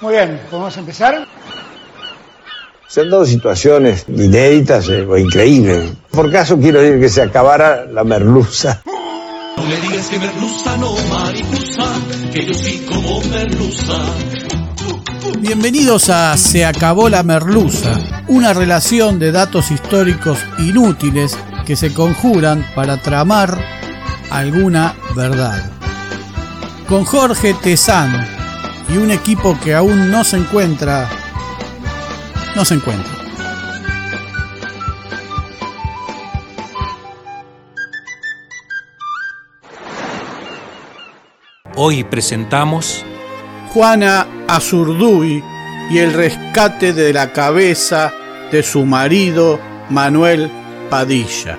Muy bien, ¿podemos empezar? Se han dado situaciones inéditas eh, o increíbles. Por caso quiero decir que se acabara la merluza. No me digas que merluza no mariposa, que yo sí como merluza. Bienvenidos a Se acabó la merluza, una relación de datos históricos inútiles que se conjuran para tramar alguna verdad. Con Jorge Tezán y un equipo que aún no se encuentra, no se encuentra. Hoy presentamos Juana Azurduy y el rescate de la cabeza de su marido Manuel Padilla.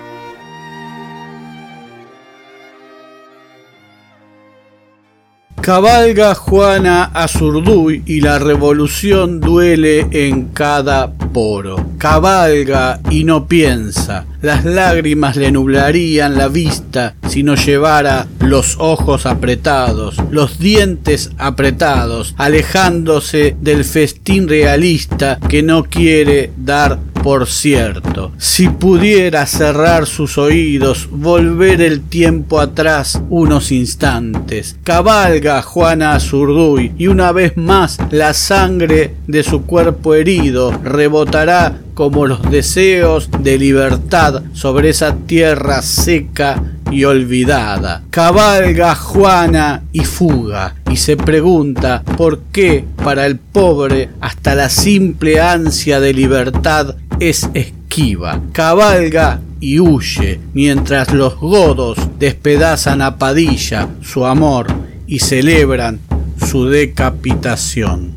Cabalga Juana Azurduy y la revolución duele en cada poro. Cabalga y no piensa. Las lágrimas le nublarían la vista si no llevara los ojos apretados, los dientes apretados, alejándose del festín realista que no quiere dar por cierto, si pudiera cerrar sus oídos, volver el tiempo atrás unos instantes, cabalga Juana Azurduy y una vez más la sangre de su cuerpo herido rebotará como los deseos de libertad sobre esa tierra seca y olvidada. Cabalga Juana y fuga y se pregunta por qué para el pobre hasta la simple ansia de libertad es esquiva. Cabalga y huye mientras los godos despedazan a Padilla su amor y celebran su decapitación.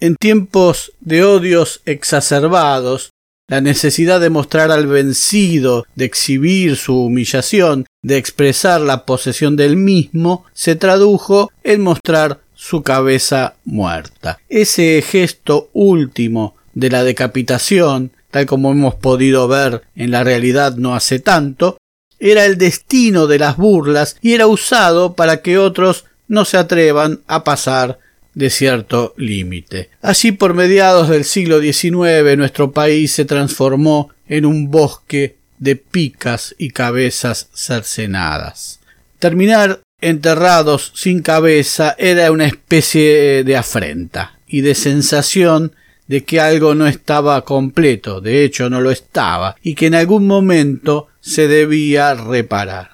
En tiempos de odios exacerbados, la necesidad de mostrar al vencido, de exhibir su humillación, de expresar la posesión del mismo, se tradujo en mostrar su cabeza muerta. Ese gesto último de la decapitación, tal como hemos podido ver en la realidad no hace tanto, era el destino de las burlas y era usado para que otros no se atrevan a pasar de cierto límite. Así por mediados del siglo XIX nuestro país se transformó en un bosque de picas y cabezas cercenadas. Terminar enterrados sin cabeza era una especie de afrenta y de sensación de que algo no estaba completo, de hecho no lo estaba, y que en algún momento se debía reparar.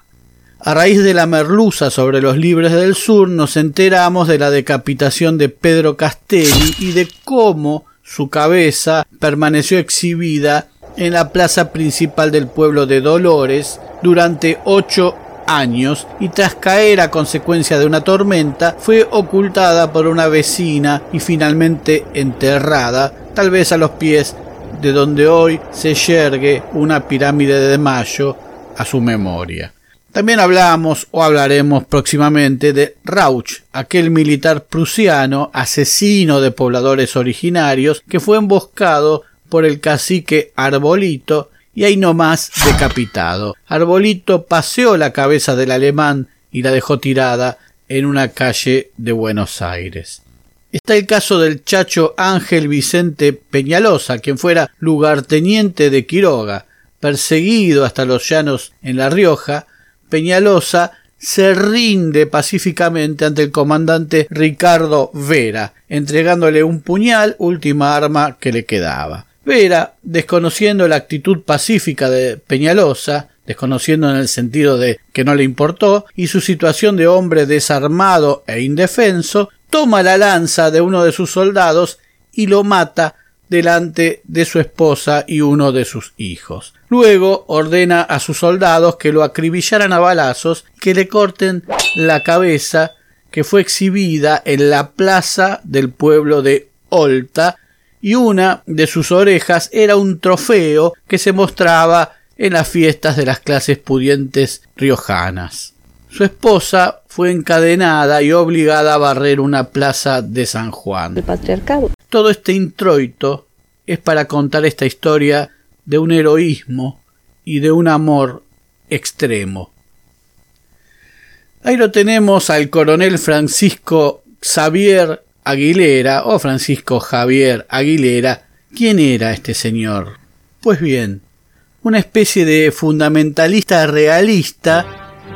A raíz de la merluza sobre los libres del sur nos enteramos de la decapitación de Pedro Castelli y de cómo su cabeza permaneció exhibida en la plaza principal del pueblo de Dolores durante ocho años y tras caer a consecuencia de una tormenta fue ocultada por una vecina y finalmente enterrada, tal vez a los pies de donde hoy se yergue una pirámide de Mayo a su memoria. También hablamos o hablaremos próximamente de Rauch, aquel militar prusiano, asesino de pobladores originarios, que fue emboscado por el cacique Arbolito y ahí nomás decapitado. Arbolito paseó la cabeza del alemán y la dejó tirada en una calle de Buenos Aires. Está el caso del chacho Ángel Vicente Peñalosa, quien fuera lugarteniente de Quiroga, perseguido hasta los llanos en La Rioja, Peñalosa se rinde pacíficamente ante el comandante Ricardo Vera, entregándole un puñal, última arma que le quedaba. Vera, desconociendo la actitud pacífica de Peñalosa, desconociendo en el sentido de que no le importó, y su situación de hombre desarmado e indefenso, toma la lanza de uno de sus soldados y lo mata delante de su esposa y uno de sus hijos. Luego ordena a sus soldados que lo acribillaran a balazos, que le corten la cabeza que fue exhibida en la plaza del pueblo de Olta, y una de sus orejas era un trofeo que se mostraba en las fiestas de las clases pudientes riojanas. Su esposa fue encadenada y obligada a barrer una plaza de San Juan. El patriarcado. Todo este introito es para contar esta historia de un heroísmo y de un amor extremo. Ahí lo tenemos al coronel Francisco Xavier Aguilera o Francisco Javier Aguilera. ¿Quién era este señor? Pues bien, una especie de fundamentalista realista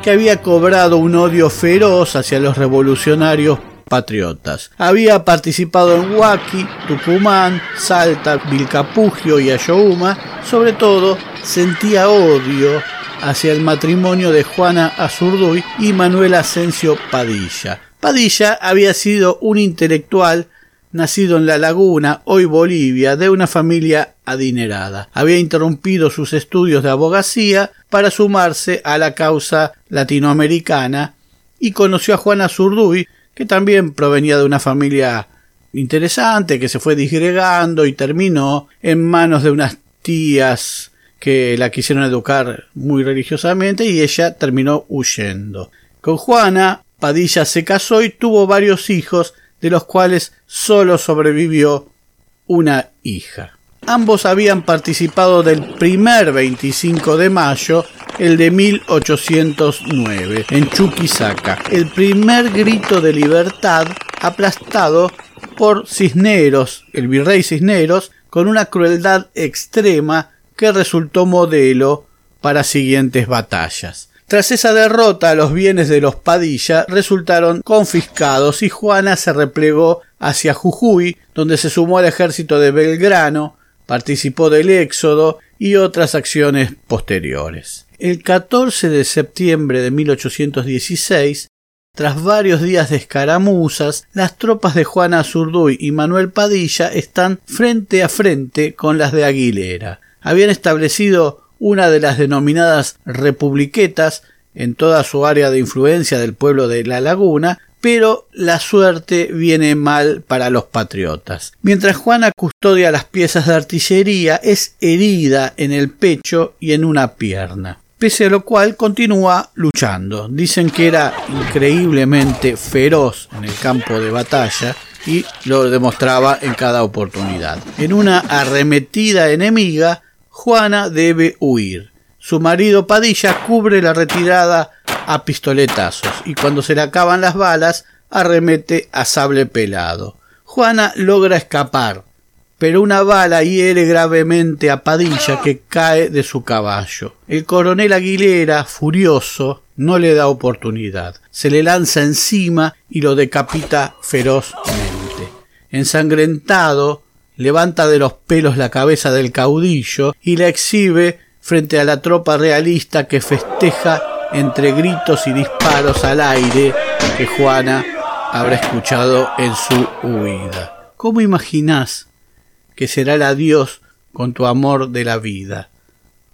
que había cobrado un odio feroz hacia los revolucionarios patriotas. Había participado en Huaki, Tucumán, Salta, Vilcapugio y Ayohuma. Sobre todo, sentía odio hacia el matrimonio de Juana Azurduy y Manuel Asensio Padilla. Padilla había sido un intelectual nacido en La Laguna, hoy Bolivia, de una familia adinerada. Había interrumpido sus estudios de abogacía para sumarse a la causa latinoamericana y conoció a Juana Azurduy, que también provenía de una familia interesante, que se fue disgregando y terminó en manos de unas tías que la quisieron educar muy religiosamente y ella terminó huyendo. Con Juana, Padilla se casó y tuvo varios hijos, de los cuales solo sobrevivió una hija. Ambos habían participado del primer 25 de mayo, el de 1809, en Chuquisaca, el primer grito de libertad aplastado por Cisneros, el virrey Cisneros, con una crueldad extrema que resultó modelo para siguientes batallas. Tras esa derrota, los bienes de los Padilla resultaron confiscados y Juana se replegó hacia Jujuy, donde se sumó al ejército de Belgrano, participó del éxodo y otras acciones posteriores. El 14 de septiembre de 1816, tras varios días de escaramuzas, las tropas de Juana Azurduy y Manuel Padilla están frente a frente con las de Aguilera habían establecido una de las denominadas republiquetas en toda su área de influencia del pueblo de La Laguna, pero la suerte viene mal para los patriotas. Mientras Juana custodia las piezas de artillería, es herida en el pecho y en una pierna. Pese a lo cual continúa luchando. Dicen que era increíblemente feroz en el campo de batalla y lo demostraba en cada oportunidad. En una arremetida enemiga, Juana debe huir. Su marido Padilla cubre la retirada a pistoletazos y cuando se le acaban las balas arremete a sable pelado. Juana logra escapar, pero una bala hiere gravemente a Padilla que cae de su caballo. El coronel Aguilera, furioso, no le da oportunidad. Se le lanza encima y lo decapita ferozmente. Ensangrentado, levanta de los pelos la cabeza del caudillo y la exhibe frente a la tropa realista que festeja entre gritos y disparos al aire que Juana habrá escuchado en su huida. ¿Cómo imaginás que será el adiós con tu amor de la vida?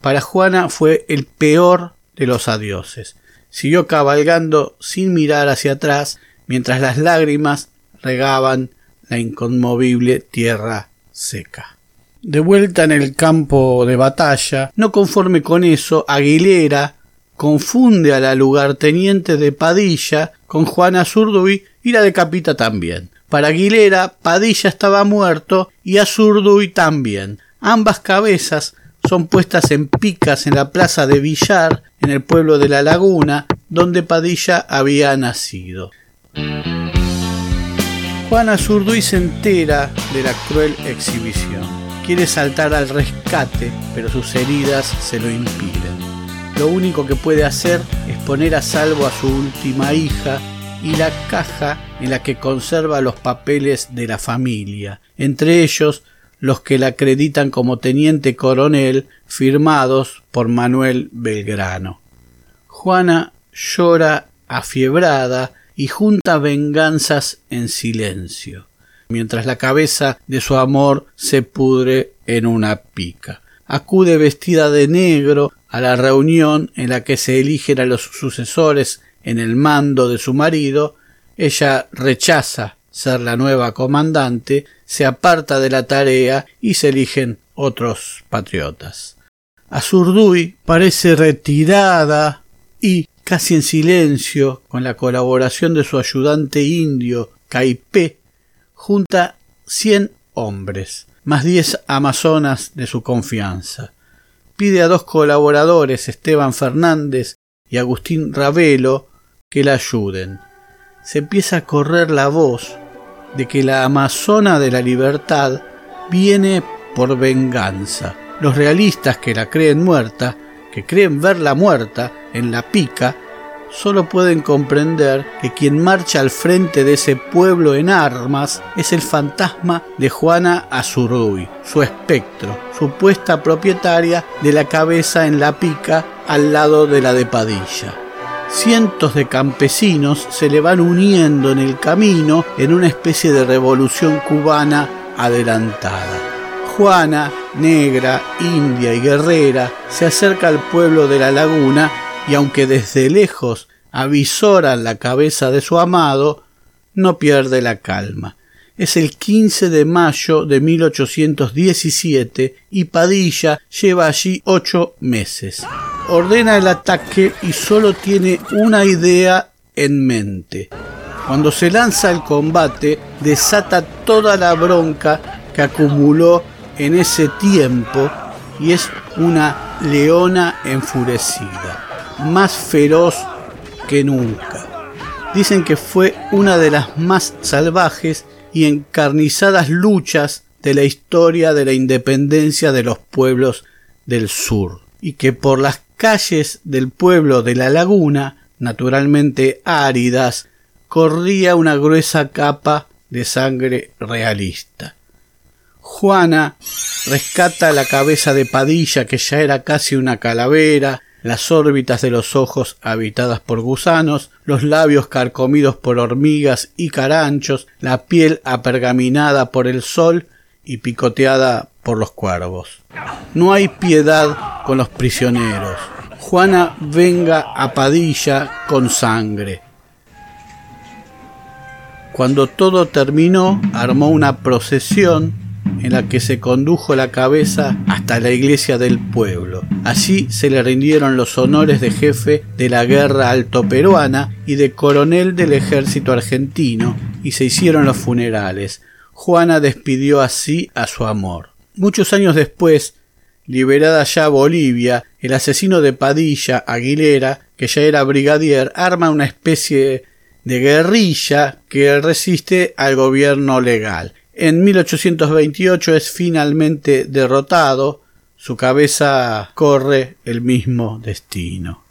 Para Juana fue el peor de los adioses. Siguió cabalgando sin mirar hacia atrás mientras las lágrimas regaban la inconmovible tierra seca. De vuelta en el campo de batalla, no conforme con eso, Aguilera confunde a la lugarteniente de Padilla con Juana Zurduy y la decapita también. Para Aguilera, Padilla estaba muerto y Azurduy también. Ambas cabezas son puestas en picas en la plaza de Villar, en el pueblo de La Laguna, donde Padilla había nacido. Juana Zurduy se entera de la cruel exhibición. Quiere saltar al rescate, pero sus heridas se lo impiden. Lo único que puede hacer es poner a salvo a su última hija y la caja en la que conserva los papeles de la familia, entre ellos los que la acreditan como teniente coronel firmados por Manuel Belgrano. Juana llora afiebrada y junta venganzas en silencio, mientras la cabeza de su amor se pudre en una pica. Acude vestida de negro a la reunión en la que se eligen a los sucesores en el mando de su marido, ella rechaza ser la nueva comandante, se aparta de la tarea y se eligen otros patriotas. Azurduy parece retirada y casi en silencio, con la colaboración de su ayudante indio, Caipé, junta cien hombres, más diez amazonas de su confianza. Pide a dos colaboradores, Esteban Fernández y Agustín Ravelo, que la ayuden. se empieza a correr la voz de que la amazona de la libertad viene por venganza. Los realistas que la creen muerta, que creen verla muerta en la pica, solo pueden comprender que quien marcha al frente de ese pueblo en armas es el fantasma de Juana Azurduy, su espectro, supuesta propietaria de la cabeza en la pica al lado de la de Padilla. Cientos de campesinos se le van uniendo en el camino en una especie de revolución cubana adelantada. Juana, negra, india y guerrera, se acerca al pueblo de la laguna y aunque desde lejos avisoran la cabeza de su amado, no pierde la calma. Es el 15 de mayo de 1817 y Padilla lleva allí ocho meses. Ordena el ataque y solo tiene una idea en mente. Cuando se lanza al combate, desata toda la bronca que acumuló en ese tiempo y es una leona enfurecida más feroz que nunca. Dicen que fue una de las más salvajes y encarnizadas luchas de la historia de la independencia de los pueblos del sur, y que por las calles del pueblo de la laguna, naturalmente áridas, corría una gruesa capa de sangre realista. Juana rescata la cabeza de Padilla, que ya era casi una calavera, las órbitas de los ojos habitadas por gusanos, los labios carcomidos por hormigas y caranchos, la piel apergaminada por el sol y picoteada por los cuervos. No hay piedad con los prisioneros. Juana venga a Padilla con sangre. Cuando todo terminó, armó una procesión en la que se condujo la cabeza hasta la iglesia del pueblo. Allí se le rindieron los honores de jefe de la guerra altoperuana y de coronel del ejército argentino y se hicieron los funerales. Juana despidió así a su amor. Muchos años después, liberada ya Bolivia, el asesino de Padilla, Aguilera, que ya era brigadier, arma una especie de guerrilla que resiste al gobierno legal. En 1828 es finalmente derrotado, su cabeza corre el mismo destino.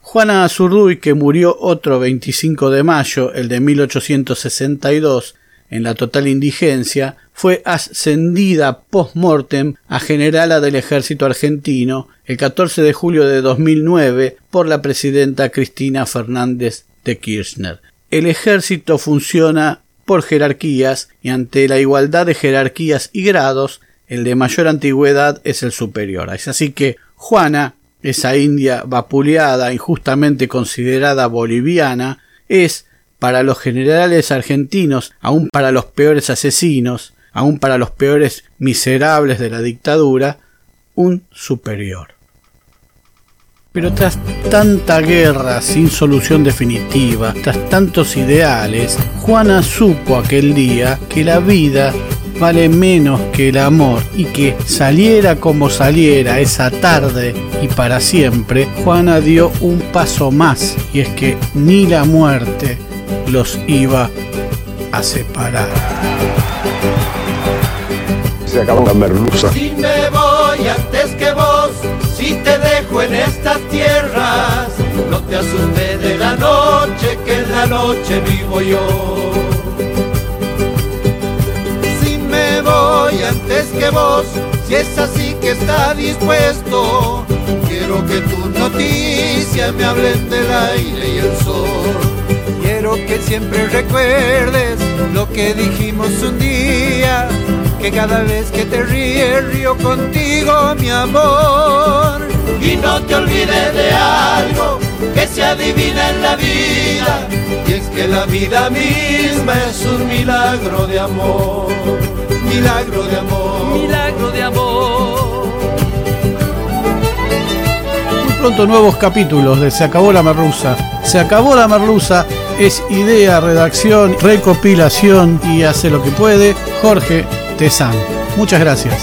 Juana Azurduy, que murió otro 25 de mayo, el de 1862, en la total indigencia, fue ascendida post-mortem a generala del ejército argentino el 14 de julio de 2009 por la presidenta Cristina Fernández de Kirchner. El ejército funciona por jerarquías y ante la igualdad de jerarquías y grados, el de mayor antigüedad es el superior. Es así que Juana, esa india vapuleada, injustamente considerada boliviana, es, para los generales argentinos, aun para los peores asesinos, aun para los peores miserables de la dictadura, un superior. Pero tras tanta guerra sin solución definitiva, tras tantos ideales, Juana supo aquel día que la vida vale menos que el amor y que saliera como saliera esa tarde y para siempre, Juana dio un paso más y es que ni la muerte los iba a separar. Se acabó la merluza. Si me voy antes noche vivo yo. Si me voy antes que vos, si es así que está dispuesto, quiero que tus noticias me hablen del aire y el sol. Quiero que siempre recuerdes lo que dijimos un día, que cada vez que te ríes río contigo, mi amor. Y no te olvides de algo que se adivina en la vida, y es que la vida misma es un milagro de amor, milagro de amor, milagro de amor. Muy pronto nuevos capítulos de Se acabó la merluza. Se acabó la merluza es idea, redacción, recopilación y hace lo que puede Jorge Tezán. Muchas gracias.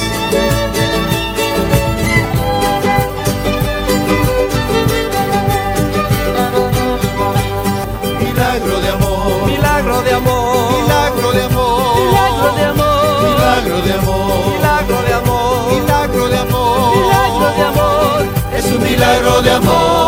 milagro de amor.